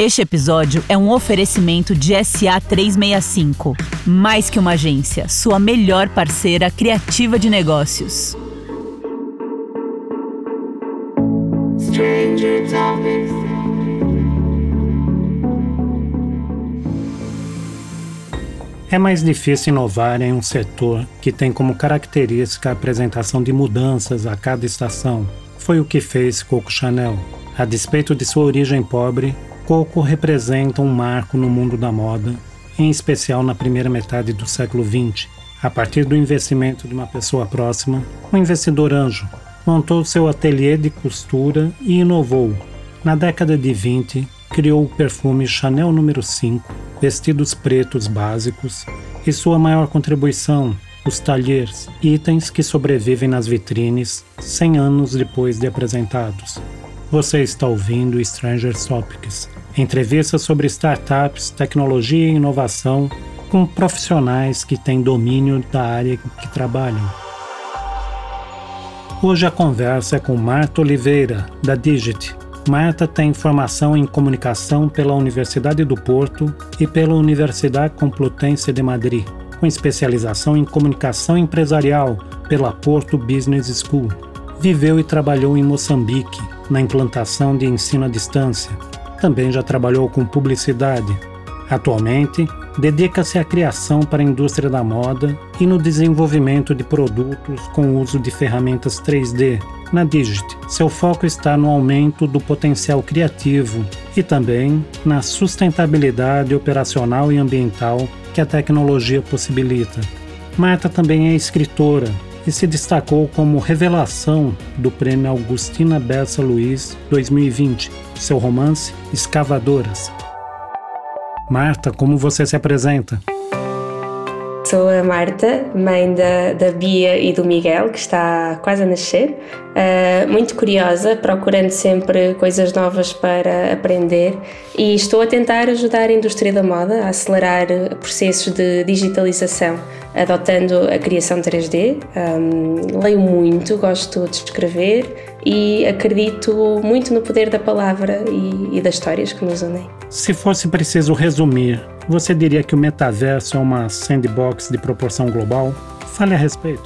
Este episódio é um oferecimento de SA 365, mais que uma agência, sua melhor parceira criativa de negócios. É mais difícil inovar em um setor que tem como característica a apresentação de mudanças a cada estação. Foi o que fez Coco Chanel. A despeito de sua origem pobre, Coco representa um marco no mundo da moda, em especial na primeira metade do século XX. A partir do investimento de uma pessoa próxima, um investidor anjo montou seu ateliê de costura e inovou. Na década de 20, criou o perfume Chanel número 5, vestidos pretos básicos e sua maior contribuição, os talheres, itens que sobrevivem nas vitrines 100 anos depois de apresentados. Você está ouvindo Stranger Topics, entrevistas sobre startups, tecnologia e inovação com profissionais que têm domínio da área que trabalham. Hoje a conversa é com Marta Oliveira, da Digit. Marta tem formação em comunicação pela Universidade do Porto e pela Universidade Complutense de Madrid, com especialização em comunicação empresarial pela Porto Business School. Viveu e trabalhou em Moçambique, na implantação de ensino à distância. Também já trabalhou com publicidade. Atualmente, dedica-se à criação para a indústria da moda e no desenvolvimento de produtos com uso de ferramentas 3D. Na Digit, seu foco está no aumento do potencial criativo e também na sustentabilidade operacional e ambiental que a tecnologia possibilita. Marta também é escritora e se destacou como revelação do Prêmio Augustina Bessa Luiz 2020, seu romance Escavadoras. Marta, como você se apresenta? Sou a Marta, mãe da, da Bia e do Miguel, que está quase a nascer. Uh, muito curiosa, procurando sempre coisas novas para aprender e estou a tentar ajudar a indústria da moda a acelerar processos de digitalização, adotando a criação 3D. Um, leio muito, gosto de escrever e acredito muito no poder da palavra e, e das histórias que nos unem. Se fosse preciso resumir, você diria que o metaverso é uma sandbox de proporção global? Fale a respeito.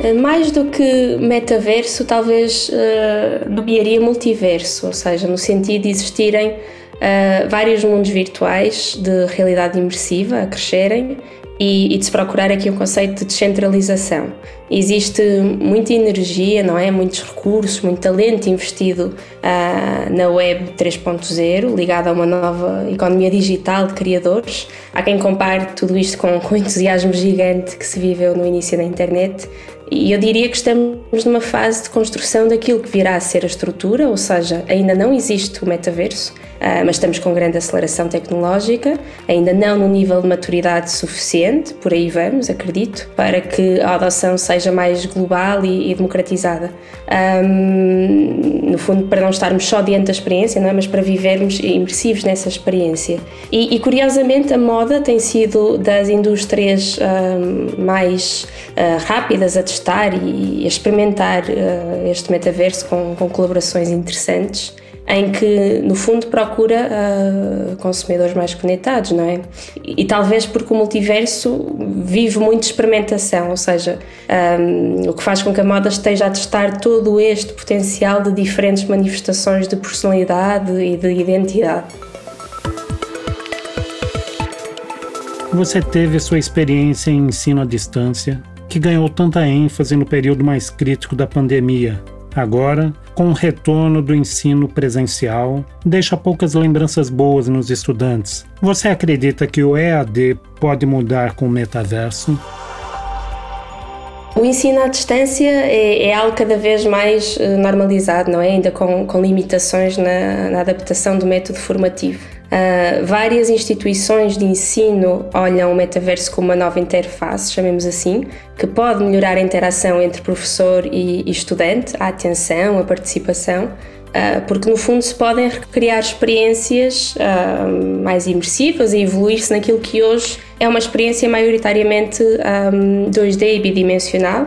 Eh, mais do que metaverso, talvez uh, nomearia multiverso, ou seja, no sentido de existirem uh, vários mundos virtuais de realidade imersiva a crescerem e, e, de se procurar aqui um conceito de descentralização. Existe muita energia, não é? Muitos recursos, muito talento investido uh, na web 3.0, ligado a uma nova economia digital de criadores. Há quem compare tudo isto com, o entusiasmo gigante que se viveu no início da internet. E eu diria que estamos numa fase de construção daquilo que virá a ser a estrutura, ou seja, ainda não existe o metaverso, uh, mas estamos com grande aceleração tecnológica, ainda não no nível de maturidade suficiente, por aí vamos, acredito, para que a adoção seja mais global e, e democratizada. Um, no fundo, para não estarmos só diante da experiência, não é? mas para vivermos imersivos nessa experiência. E, e curiosamente, a moda tem sido das indústrias um, mais uh, rápidas a testar e a experimentar uh, este metaverso com, com colaborações interessantes em que, no fundo, procura uh, consumidores mais conectados, não é? E, e, talvez porque o multiverso vive muito de experimentação, ou seja, um, o que faz com que a moda esteja a testar todo este potencial de diferentes manifestações de personalidade e de identidade. Você teve sua experiência em ensino à distância, que ganhou tanta ênfase no período mais crítico da pandemia, Agora, com o retorno do ensino presencial, deixa poucas lembranças boas nos estudantes. Você acredita que o EAD pode mudar com o metaverso? O ensino à distância é, é, algo cada vez mais eh, normalizado, não é? Ainda com, com limitações na, na adaptação do método formativo. Uh, várias instituições de ensino olham o metaverso como uma nova interface, chamemos assim, que pode melhorar a interação entre professor e, e estudante, a atenção, a participação, Uh, porque no fundo se podem recriar experiências uh, mais imersivas e evoluir-se naquilo que hoje é uma experiência maioritariamente um, 2D e bidimensional.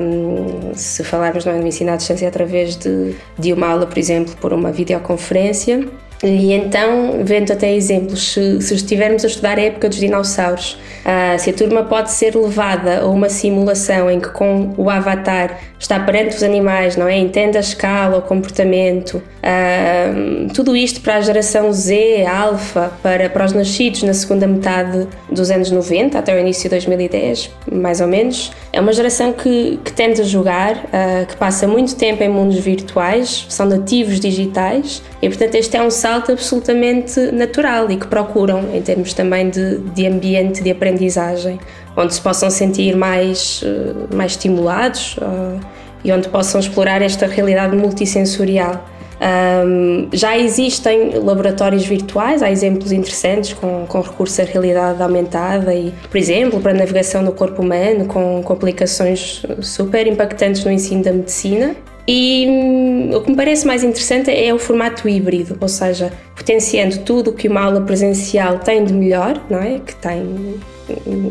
Um, se falarmos no ensino à distância através de, de uma aula, por exemplo, por uma videoconferência, e então, vendo até exemplos, se, se, estivermos a estudar a época dos dinossauros, uh, se a turma pode ser levada a uma simulação em que com o avatar está perante os animais, não é? Entende a escala, o comportamento, uh, tudo isto para a geração Z, alfa, para, para os nascidos na segunda metade dos anos 90 até o início de 2010, mais ou menos. É uma geração que, que tende a jogar, uh, que passa muito tempo em mundos virtuais, são nativos digitais e, portanto, este é um absolutamente natural e que procuram, em termos também de, de ambiente de aprendizagem, onde se possam sentir mais, uh, mais estimulados uh, e onde possam explorar esta realidade multissensorial. Um, já existem laboratórios virtuais, há exemplos interessantes com, com recurso à realidade aumentada e, por exemplo, para navegação no corpo humano, com, com aplicações super impactantes no ensino da medicina. E hum, o que me parece mais interessante é o formato híbrido, ou seja, potenciando tudo o que uma aula presencial tem de melhor, não é? Que tem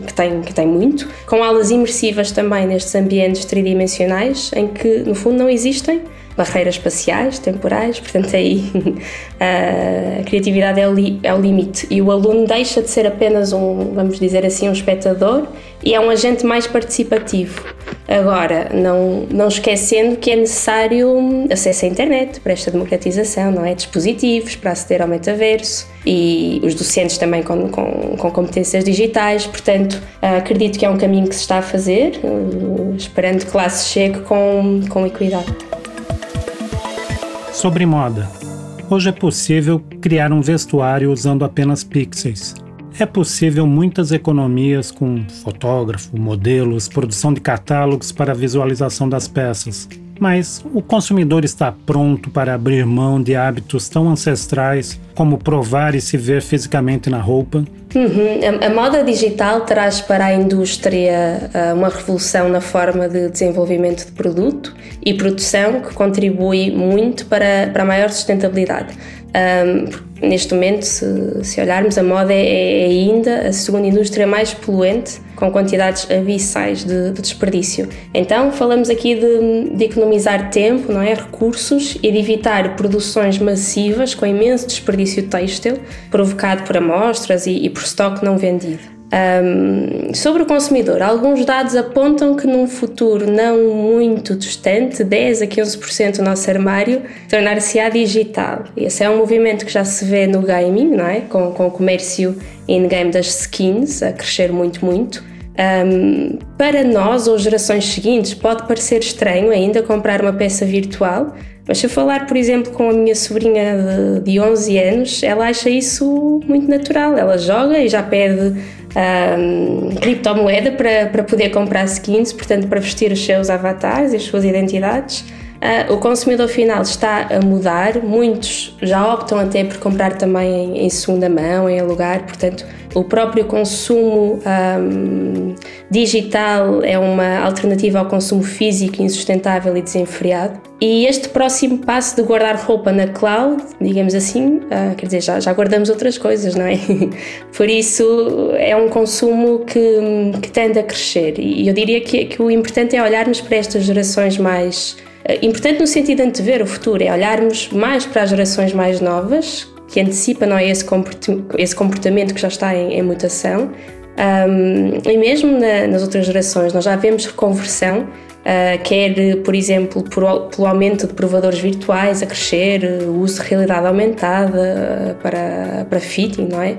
que tem, que tem muito, com aulas imersivas também nestes ambientes tridimensionais, em que no fundo não existem barreiras espaciais, temporais, portanto aí a criatividade é o, li, é o limite e o aluno deixa de ser apenas um, vamos dizer assim, um espectador e é um agente mais participativo. Agora, não, não esquecendo que é necessário acesso à internet para esta democratização, não é? Dispositivos para aceder ao metaverso e os docentes também com, com, com competências digitais, portanto, acredito que é um caminho que se está a fazer, esperando que lá se chegue com, com equidade. Sobre moda. Hoje é possível criar um vestuário usando apenas pixels. É possível muitas economias com fotógrafo, modelos, produção de catálogos para visualização das peças. Mas o consumidor está pronto para abrir mão de hábitos tão ancestrais como provar e se ver fisicamente na roupa? Uhum. A, a, moda digital traz para a indústria uh, uma revolução na forma de desenvolvimento de produto e produção que contribui muito para, para a maior sustentabilidade. Um, neste momento, se, se, olharmos, a moda é, é, ainda a segunda indústria mais poluente, com quantidades abissais de, de desperdício. Então, falamos aqui de, de, economizar tempo, não é? recursos e de evitar produções massivas com imenso desperdício têxtil provocado por amostras e, e por estoque não vendido. Um, sobre o consumidor, alguns dados apontam que num futuro não muito distante, 10 a 15% do nosso armário tornar-se-á digital. Esse é um movimento que já se vê no gaming, não é? com, com o comércio in-game das skins a crescer muito, muito. Um, para nós ou gerações seguintes, pode parecer estranho ainda comprar uma peça virtual, mas se eu falar, por exemplo, com a minha sobrinha de, de 11 anos, ela acha isso muito natural. Ela joga e já pede um, criptomoeda para, para poder comprar skins, portanto, para vestir os seus avatares e as suas identidades. Uh, o consumidor final está a mudar, muitos já optam até por comprar também em, em segunda mão, em alugar, portanto, o próprio consumo um, digital é uma alternativa ao consumo físico insustentável e desenfreado. E este próximo passo de guardar roupa na cloud, digamos assim, uh, quer dizer, já, já guardamos outras coisas, não é? Por isso é um consumo que, que tende a crescer. E eu diria que, que o importante é olharmos para estas gerações mais eh, importante no sentido de antever o futuro, é olharmos mais para as gerações mais novas, que antecipam não é, esse, comportamento que já está em mutação. Um, e mesmo na, nas outras gerações, nós já vemos reconversão, uh, quer, por exemplo, por, pelo aumento de provadores virtuais a crescer, o uso de realidade aumentada uh, para, para fitting, não é?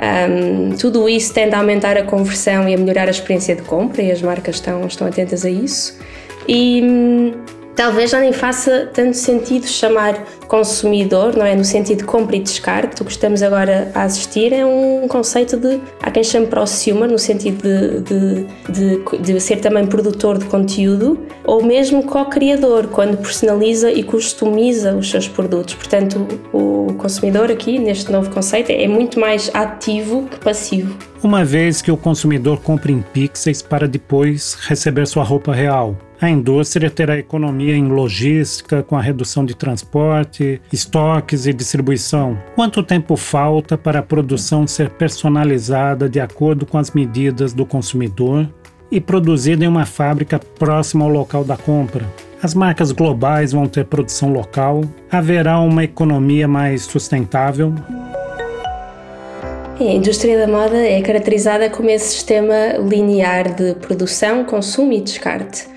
Um, tudo isso tende a aumentar a conversão e a melhorar a experiência de compra e as marcas estão, estão atentas a isso. E. Talvez já nem faça tanto sentido chamar consumidor, não é? No sentido de compra e descarte. O que estamos agora a assistir é um conceito de. Há quem chame prosumer, no sentido de, de, de, de ser também produtor de conteúdo, ou mesmo co-criador, quando personaliza e customiza os seus produtos. Portanto, o consumidor aqui, neste novo conceito, é muito mais ativo que passivo. Uma vez que o consumidor compra em pixels para depois receber sua roupa real. A indústria terá economia em logística, com a redução de transporte, estoques e distribuição. Quanto tempo falta para a produção ser personalizada de acordo com as medidas do consumidor e produzida em uma fábrica próxima ao local da compra? As marcas globais vão ter produção local, haverá uma economia mais sustentável. A indústria da moda é caracterizada como esse sistema linear de produção, consumo e descarte.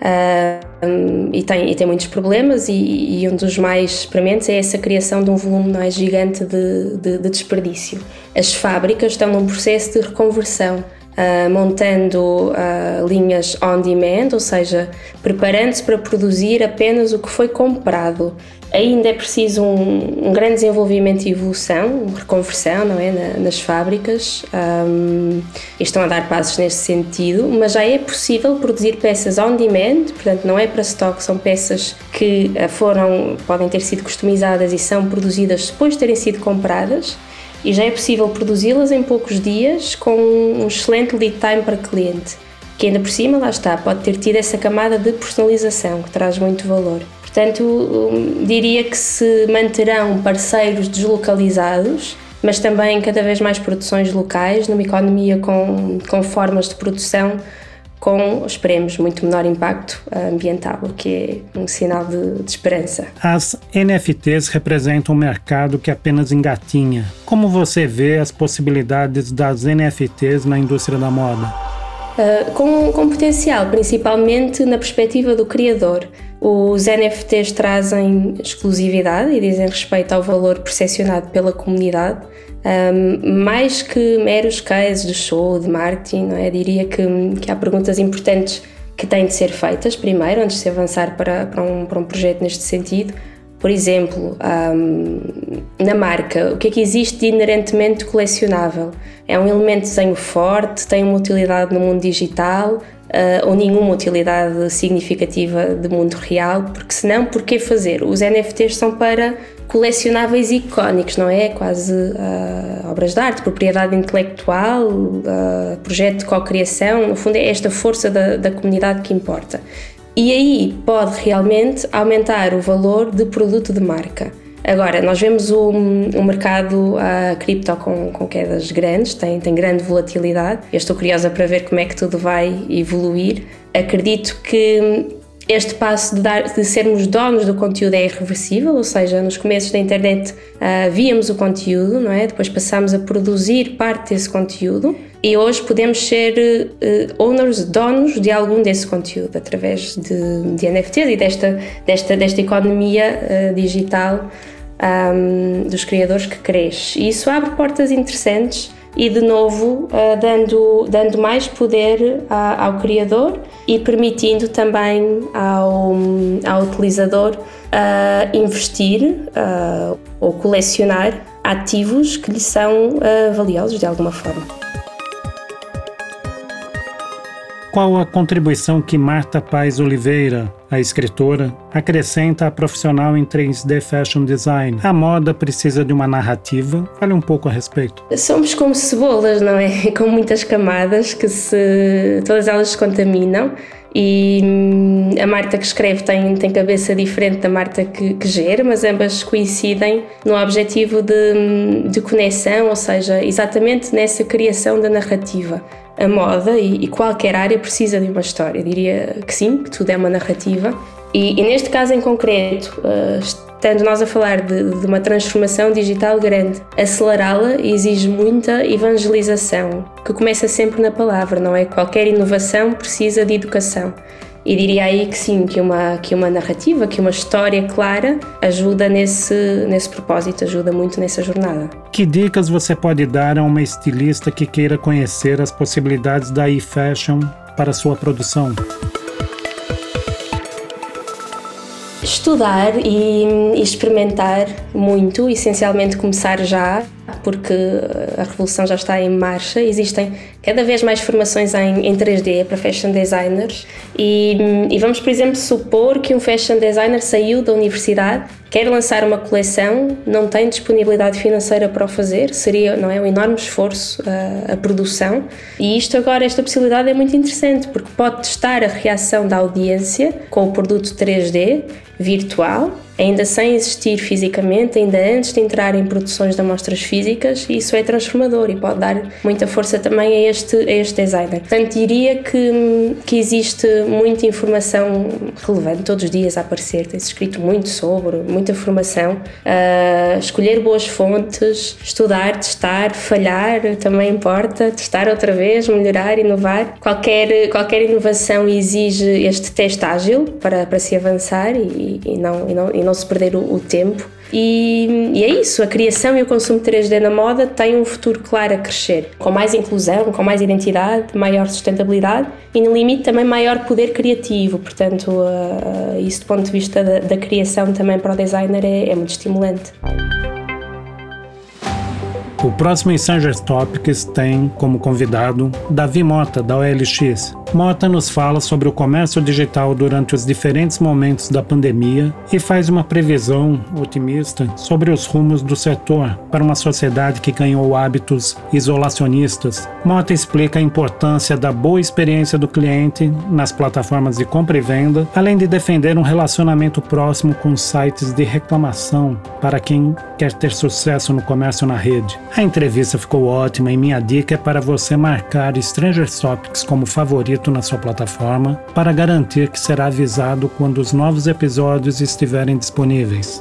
Uh, um, e, tem, e tem muitos problemas, e, e, um dos mais prementes é essa criação de um volume mais gigante de, de, de desperdício. As fábricas estão num processo de reconversão, uh, montando uh, linhas on demand, ou seja, preparando-se para produzir apenas o que foi comprado Ainda é preciso um, um grande desenvolvimento e evolução, reconversão não é, Na, nas fábricas um, estão a dar passos nesse sentido, mas já é possível produzir peças on demand, portanto não é para stock, são peças que eh, foram, podem ter sido customizadas e são produzidas depois de terem sido compradas e já é possível produzi-las em poucos dias com um excelente lead time para cliente, que ainda por cima, lá está, pode ter tido essa camada de personalização que traz muito valor. Portanto, um, diria que se manterão parceiros deslocalizados, mas também cada vez mais produções locais, numa economia com, com formas de produção com, esperemos, muito menor impacto ambiental, o que é um sinal de, de, esperança. As NFTs representam um mercado que apenas engatinha. Como você vê as possibilidades das NFTs na indústria da moda? Uh, com, com potencial, principalmente na perspectiva do criador. Os NFTs trazem exclusividade e dizem respeito ao valor percepcionado pela comunidade, um, mais que meros cases de show, de marketing, não é? diria que, que há perguntas importantes que têm de ser feitas primeiro, antes de se avançar para, para, um, para um projeto neste sentido. Por exemplo, um, na marca, o que é que existe de inerentemente colecionável? É um elemento de desenho forte, tem uma utilidade no mundo digital, uh, ou nenhuma utilidade significativa de mundo real, porque senão, por que fazer? Os NFTs são para colecionáveis icónicos, não é? Quase uh, obras de arte, propriedade intelectual, uh, projeto de co-criação, no fundo é esta força da, da comunidade que importa. E aí pode realmente aumentar o valor de produto de marca. Agora, nós vemos o, o mercado a cripto com, com quedas grandes, tem, tem grande volatilidade. Eu estou curiosa para ver como é que tudo vai evoluir. Acredito que este passo de, dar, de sermos donos do conteúdo é irreversível, ou seja, nos começos da internet uh, víamos o conteúdo, não é? Depois passámos a produzir parte desse conteúdo e hoje podemos ser uh, owners, donos de algum desse conteúdo através de, de NFTs e desta, desta, desta economia uh, digital um, dos criadores que cresce. E isso abre portas interessantes e de novo uh, dando, dando mais poder ao criador e permitindo também ao, ao utilizador investir ou colecionar ativos que lhe são valiosos de alguma forma. Qual a contribuição que Marta Paz Oliveira, a escritora, acrescenta à profissional em 3D Fashion Design? A moda precisa de uma narrativa? Fale um pouco a respeito. Somos como cebolas, não é? Com muitas camadas que se todas elas se contaminam e hum, a Marta que escreve tem, tem cabeça diferente da Marta que, que gera, mas ambas coincidem no objetivo de, hum, de conexão, ou seja, exatamente nessa criação da narrativa a moda e, e, qualquer área precisa de uma história. Eu diria que sim, que tudo é uma narrativa. E, e neste caso em concreto, uh, estando nós a falar de, de uma transformação digital grande, acelerá-la exige muita evangelização, que começa sempre na palavra, não é? Qualquer inovação precisa de educação. E diria aí que sim, que uma, que uma narrativa, que uma história clara ajuda nesse, nesse propósito, ajuda muito nessa jornada. Que dicas você pode dar a uma estilista que queira conhecer as possibilidades da e-fashion para sua produção? Estudar e, e experimentar muito, essencialmente começar já porque a revolução já está em marcha. Existem cada vez mais formações em, em 3D para fashion designers E, e, vamos, por exemplo, supor que um fashion designer saiu da universidade, quer lançar uma coleção, não tem disponibilidade financeira para o fazer, seria não é, um enorme esforço a, a produção. E isto agora, esta possibilidade é muito interessante, porque pode testar a reação da audiência com o produto 3D virtual ainda sem existir fisicamente, ainda antes de entrar em produções de amostras físicas, isso é transformador e pode dar muita força também a este, a este designer. Portanto, diria que, que existe muita informação relevante todos os dias a aparecer, tem-se escrito muito sobre, muita informação. Uh, escolher boas fontes, estudar, testar, falhar também importa, testar outra vez, melhorar, inovar. Qualquer, qualquer inovação exige este teste ágil para, para se avançar e, e não, e não, e não não se perder o, o tempo. E, e, é isso, a criação e o consumo 3D na moda têm um futuro claro a crescer, com mais inclusão, com mais identidade, maior sustentabilidade e, no limite, também maior poder criativo. Portanto, uh, isso do ponto de vista da, da criação também para o designer é, é muito estimulante. O próximo Stranger Topics tem como convidado Davi Mota, da OLX. Mota nos fala sobre o comércio digital durante os diferentes momentos da pandemia e faz uma previsão otimista sobre os rumos do setor para uma sociedade que ganhou hábitos isolacionistas. Mota explica a importância da boa experiência do cliente nas plataformas de compra e venda, além de defender um relacionamento próximo com sites de reclamação para quem quer ter sucesso no comércio na rede. A entrevista ficou ótima e minha dica é para você marcar Stranger Topics como favorito na sua plataforma para garantir que será avisado quando os novos episódios estiverem disponíveis.